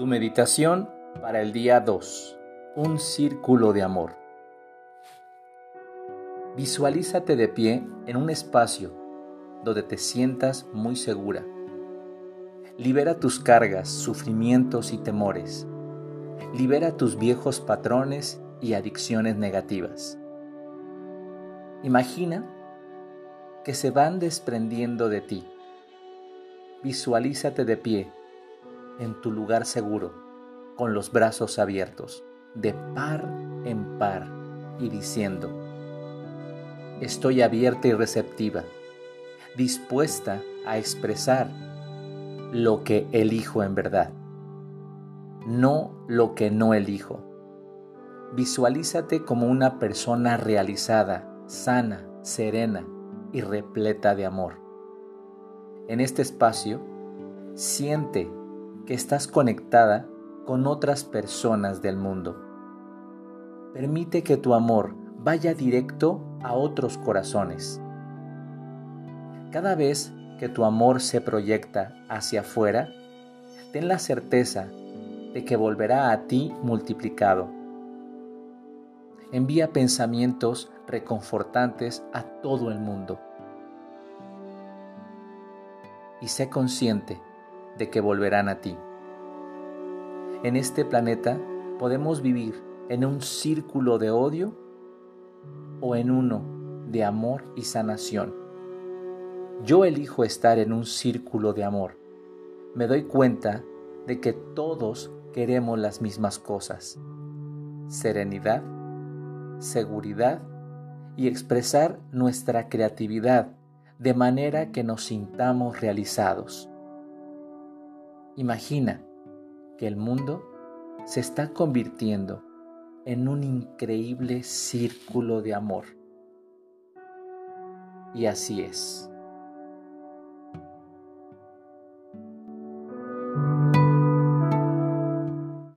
Tu meditación para el día 2. Un círculo de amor. Visualízate de pie en un espacio donde te sientas muy segura. Libera tus cargas, sufrimientos y temores. Libera tus viejos patrones y adicciones negativas. Imagina que se van desprendiendo de ti. Visualízate de pie en tu lugar seguro, con los brazos abiertos, de par en par, y diciendo, estoy abierta y receptiva, dispuesta a expresar lo que elijo en verdad, no lo que no elijo. Visualízate como una persona realizada, sana, serena y repleta de amor. En este espacio, siente que estás conectada con otras personas del mundo. Permite que tu amor vaya directo a otros corazones. Cada vez que tu amor se proyecta hacia afuera, ten la certeza de que volverá a ti multiplicado. Envía pensamientos reconfortantes a todo el mundo. Y sé consciente de que volverán a ti. En este planeta podemos vivir en un círculo de odio o en uno de amor y sanación. Yo elijo estar en un círculo de amor. Me doy cuenta de que todos queremos las mismas cosas. Serenidad, seguridad y expresar nuestra creatividad de manera que nos sintamos realizados. Imagina que el mundo se está convirtiendo en un increíble círculo de amor. Y así es.